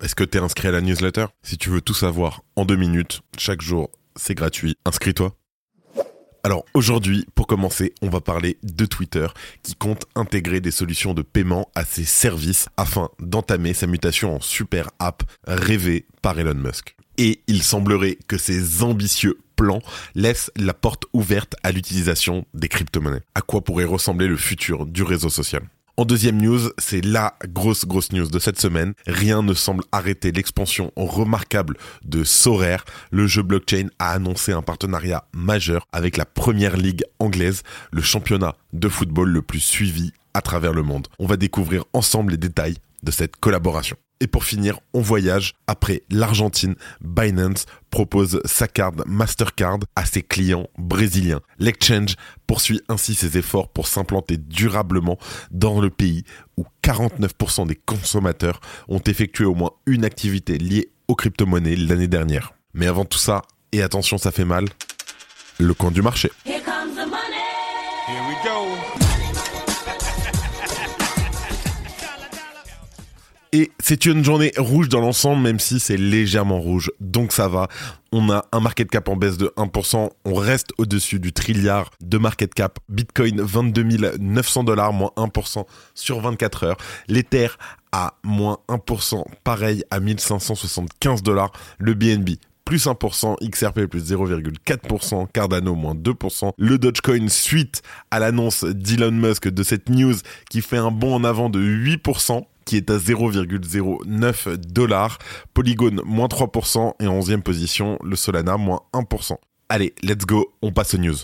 Est-ce que t'es inscrit à la newsletter? Si tu veux tout savoir en deux minutes, chaque jour, c'est gratuit. Inscris-toi. Alors aujourd'hui, pour commencer, on va parler de Twitter qui compte intégrer des solutions de paiement à ses services afin d'entamer sa mutation en super app rêvée par Elon Musk. Et il semblerait que ces ambitieux plans laissent la porte ouverte à l'utilisation des crypto-monnaies. À quoi pourrait ressembler le futur du réseau social? En deuxième news, c'est la grosse grosse news de cette semaine. Rien ne semble arrêter l'expansion remarquable de Sorare. Le jeu blockchain a annoncé un partenariat majeur avec la première ligue anglaise, le championnat de football le plus suivi à travers le monde. On va découvrir ensemble les détails de cette collaboration. Et pour finir, on voyage. Après l'Argentine, Binance propose sa carte Mastercard à ses clients brésiliens. L'exchange poursuit ainsi ses efforts pour s'implanter durablement dans le pays où 49% des consommateurs ont effectué au moins une activité liée aux crypto-monnaies l'année dernière. Mais avant tout ça, et attention ça fait mal, le coin du marché. Here comes the money. Here we go. Et c'est une journée rouge dans l'ensemble, même si c'est légèrement rouge. Donc ça va. On a un market cap en baisse de 1%. On reste au-dessus du trilliard de market cap. Bitcoin 22 900 dollars, moins 1% sur 24 heures. L'Ether à moins 1%, pareil à 1575 dollars. Le BNB plus 1%, XRP plus 0,4%, Cardano moins 2%, le Dogecoin suite à l'annonce d'Elon Musk de cette news qui fait un bond en avant de 8%, qui est à 0,09 dollars, Polygon moins 3% et en 11e position le Solana moins 1%. Allez, let's go, on passe aux news.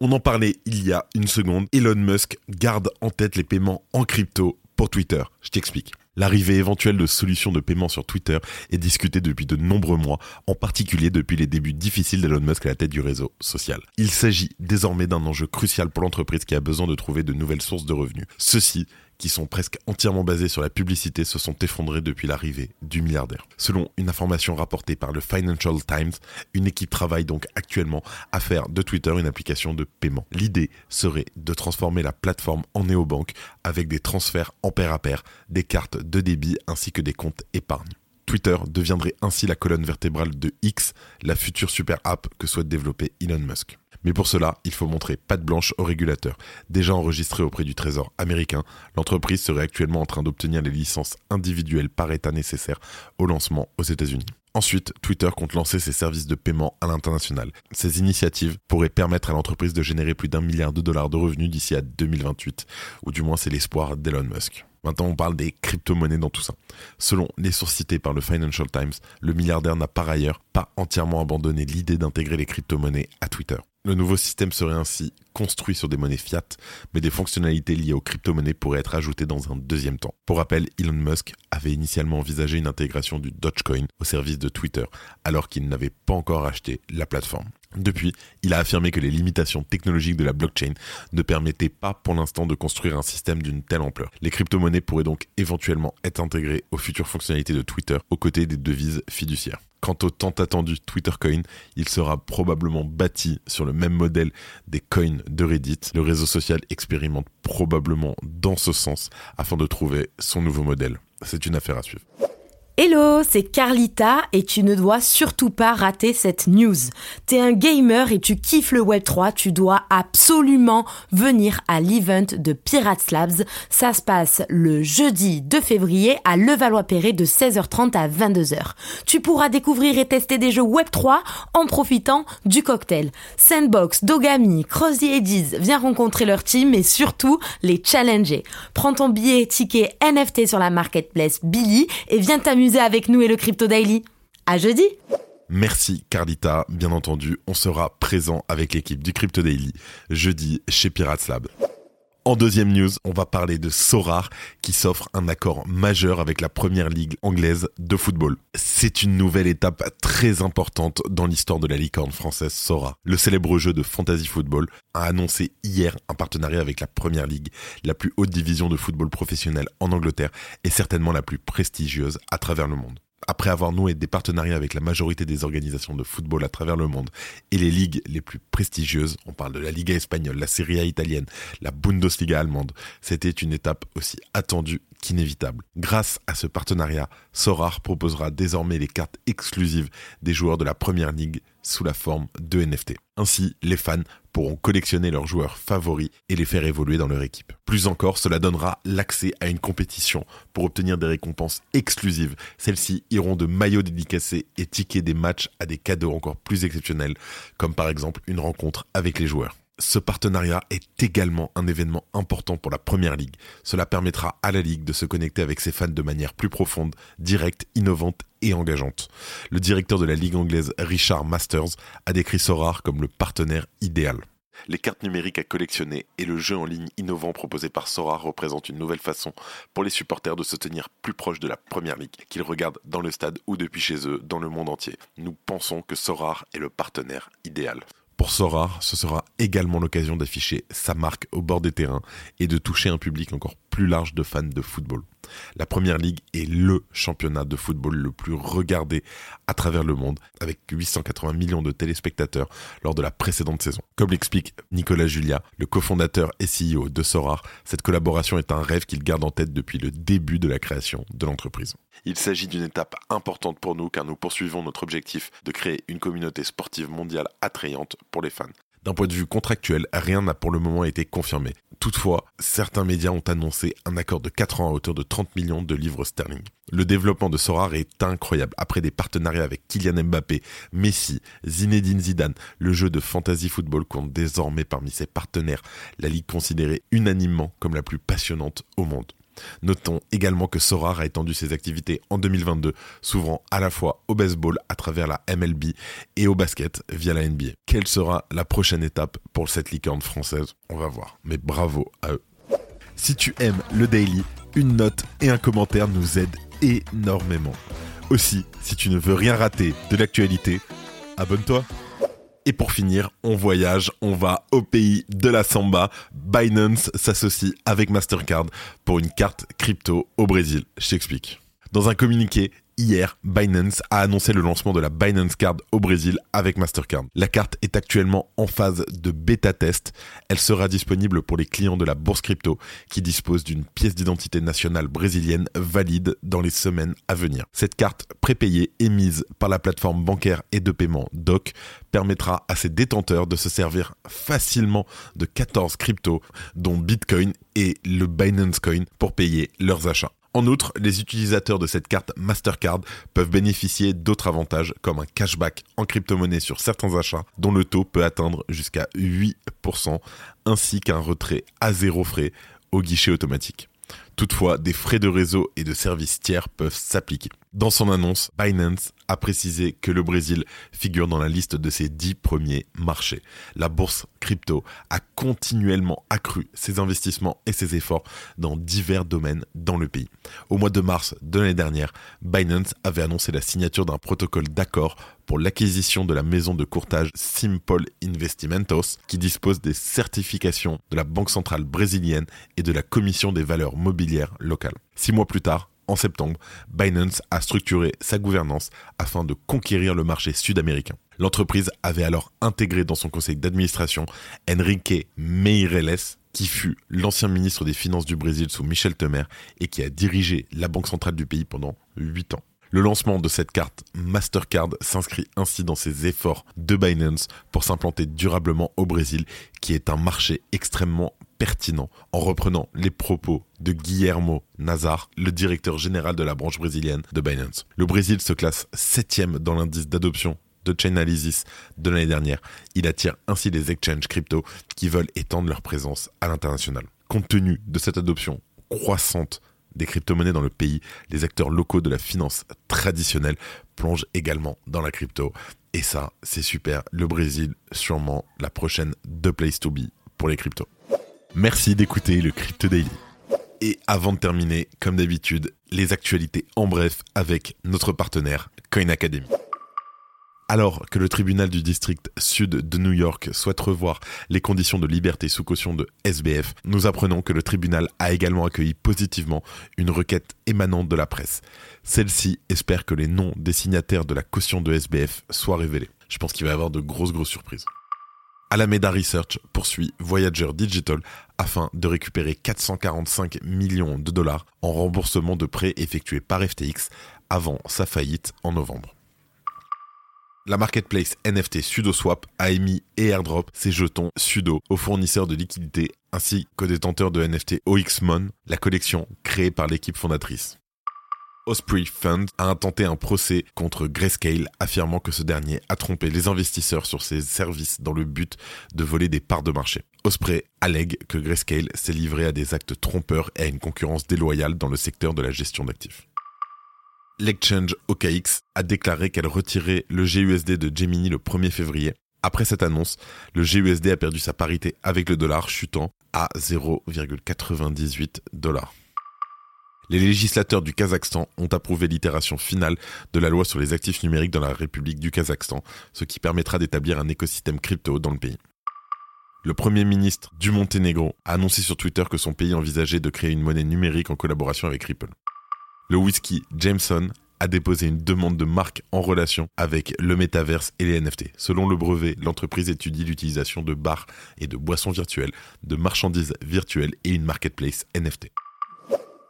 On en parlait il y a une seconde, Elon Musk garde en tête les paiements en crypto pour Twitter. Je t'explique. L'arrivée éventuelle de solutions de paiement sur Twitter est discutée depuis de nombreux mois, en particulier depuis les débuts difficiles d'Elon Musk à la tête du réseau social. Il s'agit désormais d'un enjeu crucial pour l'entreprise qui a besoin de trouver de nouvelles sources de revenus. Ceci qui sont presque entièrement basés sur la publicité, se sont effondrés depuis l'arrivée du milliardaire. Selon une information rapportée par le Financial Times, une équipe travaille donc actuellement à faire de Twitter une application de paiement. L'idée serait de transformer la plateforme en néobanque avec des transferts en pair à pair, des cartes de débit ainsi que des comptes épargne. Twitter deviendrait ainsi la colonne vertébrale de X, la future super app que souhaite développer Elon Musk. Mais pour cela, il faut montrer patte blanche au régulateur. Déjà enregistré auprès du Trésor américain, l'entreprise serait actuellement en train d'obtenir les licences individuelles par État nécessaires au lancement aux États-Unis. Ensuite, Twitter compte lancer ses services de paiement à l'international. Ces initiatives pourraient permettre à l'entreprise de générer plus d'un milliard de dollars de revenus d'ici à 2028, ou du moins c'est l'espoir d'Elon Musk. Maintenant, on parle des crypto-monnaies dans tout ça. Selon les sources citées par le Financial Times, le milliardaire n'a par ailleurs pas entièrement abandonné l'idée d'intégrer les crypto-monnaies à Twitter. Le nouveau système serait ainsi construit sur des monnaies fiat, mais des fonctionnalités liées aux crypto-monnaies pourraient être ajoutées dans un deuxième temps. Pour rappel, Elon Musk avait initialement envisagé une intégration du Dogecoin au service de Twitter, alors qu'il n'avait pas encore acheté la plateforme. Depuis, il a affirmé que les limitations technologiques de la blockchain ne permettaient pas pour l'instant de construire un système d'une telle ampleur. Les crypto-monnaies pourraient donc éventuellement être intégrées aux futures fonctionnalités de Twitter aux côtés des devises fiduciaires. Quant au tant attendu Twitter Coin, il sera probablement bâti sur le même modèle des coins de Reddit. Le réseau social expérimente probablement dans ce sens afin de trouver son nouveau modèle. C'est une affaire à suivre. Hello, c'est Carlita et tu ne dois surtout pas rater cette news. T'es un gamer et tu kiffes le Web3, tu dois absolument venir à l'event de Pirates Labs. Ça se passe le jeudi 2 février à Levallois-Perret de 16h30 à 22h. Tu pourras découvrir et tester des jeux Web3 en profitant du cocktail. Sandbox, Dogami, Cross the Eddies, viens rencontrer leur team et surtout les challenger. Prends ton billet ticket NFT sur la marketplace Billy et viens t'amuser avec nous et le Crypto Daily. À jeudi Merci Carlita, bien entendu, on sera présent avec l'équipe du Crypto Daily jeudi chez Pirates Lab. En deuxième news, on va parler de Sorar qui s'offre un accord majeur avec la première ligue anglaise de football. C'est une nouvelle étape très importante dans l'histoire de la licorne française Sora. Le célèbre jeu de fantasy football a annoncé hier un partenariat avec la première ligue, la plus haute division de football professionnel en Angleterre et certainement la plus prestigieuse à travers le monde après avoir noué des partenariats avec la majorité des organisations de football à travers le monde et les ligues les plus prestigieuses, on parle de la Liga espagnole, la Serie A italienne, la Bundesliga allemande, c'était une étape aussi attendue qu'inévitable. Grâce à ce partenariat, Sorar proposera désormais les cartes exclusives des joueurs de la Première Ligue sous la forme de NFT. Ainsi, les fans pourront collectionner leurs joueurs favoris et les faire évoluer dans leur équipe. Plus encore, cela donnera l'accès à une compétition pour obtenir des récompenses exclusives. Celles-ci iront de maillots dédicacés et tickets des matchs à des cadeaux encore plus exceptionnels, comme par exemple une rencontre avec les joueurs. Ce partenariat est également un événement important pour la Première Ligue. Cela permettra à la Ligue de se connecter avec ses fans de manière plus profonde, directe, innovante et engageante. Le directeur de la Ligue anglaise, Richard Masters, a décrit Sorar comme le partenaire idéal. Les cartes numériques à collectionner et le jeu en ligne innovant proposé par Sora représentent une nouvelle façon pour les supporters de se tenir plus proches de la première ligue, qu'ils regardent dans le stade ou depuis chez eux dans le monde entier. Nous pensons que Sorar est le partenaire idéal. Pour Sorar, ce sera également l'occasion d'afficher sa marque au bord des terrains et de toucher un public encore plus large de fans de football. La Première Ligue est le championnat de football le plus regardé à travers le monde, avec 880 millions de téléspectateurs lors de la précédente saison. Comme l'explique Nicolas Julia, le cofondateur et CEO de Sorar, cette collaboration est un rêve qu'il garde en tête depuis le début de la création de l'entreprise. Il s'agit d'une étape importante pour nous car nous poursuivons notre objectif de créer une communauté sportive mondiale attrayante pour les fans. D'un point de vue contractuel, rien n'a pour le moment été confirmé. Toutefois, certains médias ont annoncé un accord de 4 ans à hauteur de 30 millions de livres sterling. Le développement de Sorar est incroyable. Après des partenariats avec Kylian Mbappé, Messi, Zinedine Zidane, le jeu de fantasy football compte désormais parmi ses partenaires, la ligue considérée unanimement comme la plus passionnante au monde. Notons également que Sorar a étendu ses activités en 2022, s'ouvrant à la fois au baseball à travers la MLB et au basket via la NBA. Quelle sera la prochaine étape pour cette licorne française? On va voir. Mais bravo à eux. Si tu aimes le daily, une note et un commentaire nous aident énormément. Aussi, si tu ne veux rien rater de l'actualité, abonne-toi. Et pour finir, on voyage, on va au pays de la samba. Binance s'associe avec Mastercard pour une carte crypto au Brésil. Je t'explique. Dans un communiqué, hier, Binance a annoncé le lancement de la Binance Card au Brésil avec Mastercard. La carte est actuellement en phase de bêta test. Elle sera disponible pour les clients de la bourse crypto qui disposent d'une pièce d'identité nationale brésilienne valide dans les semaines à venir. Cette carte prépayée émise par la plateforme bancaire et de paiement DOC permettra à ses détenteurs de se servir facilement de 14 cryptos dont Bitcoin et le Binance Coin pour payer leurs achats. En outre, les utilisateurs de cette carte Mastercard peuvent bénéficier d'autres avantages comme un cashback en crypto-monnaie sur certains achats dont le taux peut atteindre jusqu'à 8% ainsi qu'un retrait à zéro frais au guichet automatique. Toutefois, des frais de réseau et de services tiers peuvent s'appliquer. Dans son annonce, Binance a précisé que le Brésil figure dans la liste de ses dix premiers marchés. La bourse crypto a continuellement accru ses investissements et ses efforts dans divers domaines dans le pays. Au mois de mars de l'année dernière, Binance avait annoncé la signature d'un protocole d'accord pour l'acquisition de la maison de courtage Simple Investimentos qui dispose des certifications de la Banque centrale brésilienne et de la Commission des valeurs mobilières locales. Six mois plus tard, en septembre, Binance a structuré sa gouvernance afin de conquérir le marché sud-américain. L'entreprise avait alors intégré dans son conseil d'administration Enrique Meireles, qui fut l'ancien ministre des Finances du Brésil sous Michel Temer et qui a dirigé la banque centrale du pays pendant 8 ans. Le lancement de cette carte Mastercard s'inscrit ainsi dans ses efforts de Binance pour s'implanter durablement au Brésil, qui est un marché extrêmement pertinent en reprenant les propos de Guillermo Nazar, le directeur général de la branche brésilienne de Binance. Le Brésil se classe septième dans l'indice d'adoption de Chainalysis de l'année dernière. Il attire ainsi les exchanges crypto qui veulent étendre leur présence à l'international. Compte tenu de cette adoption croissante des crypto-monnaies dans le pays, les acteurs locaux de la finance traditionnelle plongent également dans la crypto. Et ça, c'est super. Le Brésil, sûrement la prochaine The Place to Be pour les cryptos. Merci d'écouter le Crypto Daily. Et avant de terminer, comme d'habitude, les actualités en bref avec notre partenaire Coin Academy. Alors que le tribunal du district sud de New York souhaite revoir les conditions de liberté sous caution de SBF, nous apprenons que le tribunal a également accueilli positivement une requête émanante de la presse. Celle-ci espère que les noms des signataires de la caution de SBF soient révélés. Je pense qu'il va y avoir de grosses grosses surprises. Alameda Research poursuit Voyager Digital afin de récupérer 445 millions de dollars en remboursement de prêts effectués par FTX avant sa faillite en novembre. La marketplace NFT SudoSwap a émis et airdrop ses jetons Sudo aux fournisseurs de liquidités ainsi qu'aux détenteurs de NFT OXMON, la collection créée par l'équipe fondatrice. Osprey Fund a intenté un procès contre Grayscale affirmant que ce dernier a trompé les investisseurs sur ses services dans le but de voler des parts de marché. Osprey allègue que Grayscale s'est livré à des actes trompeurs et à une concurrence déloyale dans le secteur de la gestion d'actifs l'exchange OKX a déclaré qu'elle retirait le GUSD de Gemini le 1er février. Après cette annonce, le GUSD a perdu sa parité avec le dollar, chutant à 0,98 dollars. Les législateurs du Kazakhstan ont approuvé l'itération finale de la loi sur les actifs numériques dans la République du Kazakhstan, ce qui permettra d'établir un écosystème crypto dans le pays. Le Premier ministre du Monténégro a annoncé sur Twitter que son pays envisageait de créer une monnaie numérique en collaboration avec Ripple le whisky Jameson a déposé une demande de marque en relation avec le métaverse et les NFT. Selon le brevet, l'entreprise étudie l'utilisation de bars et de boissons virtuelles, de marchandises virtuelles et une marketplace NFT.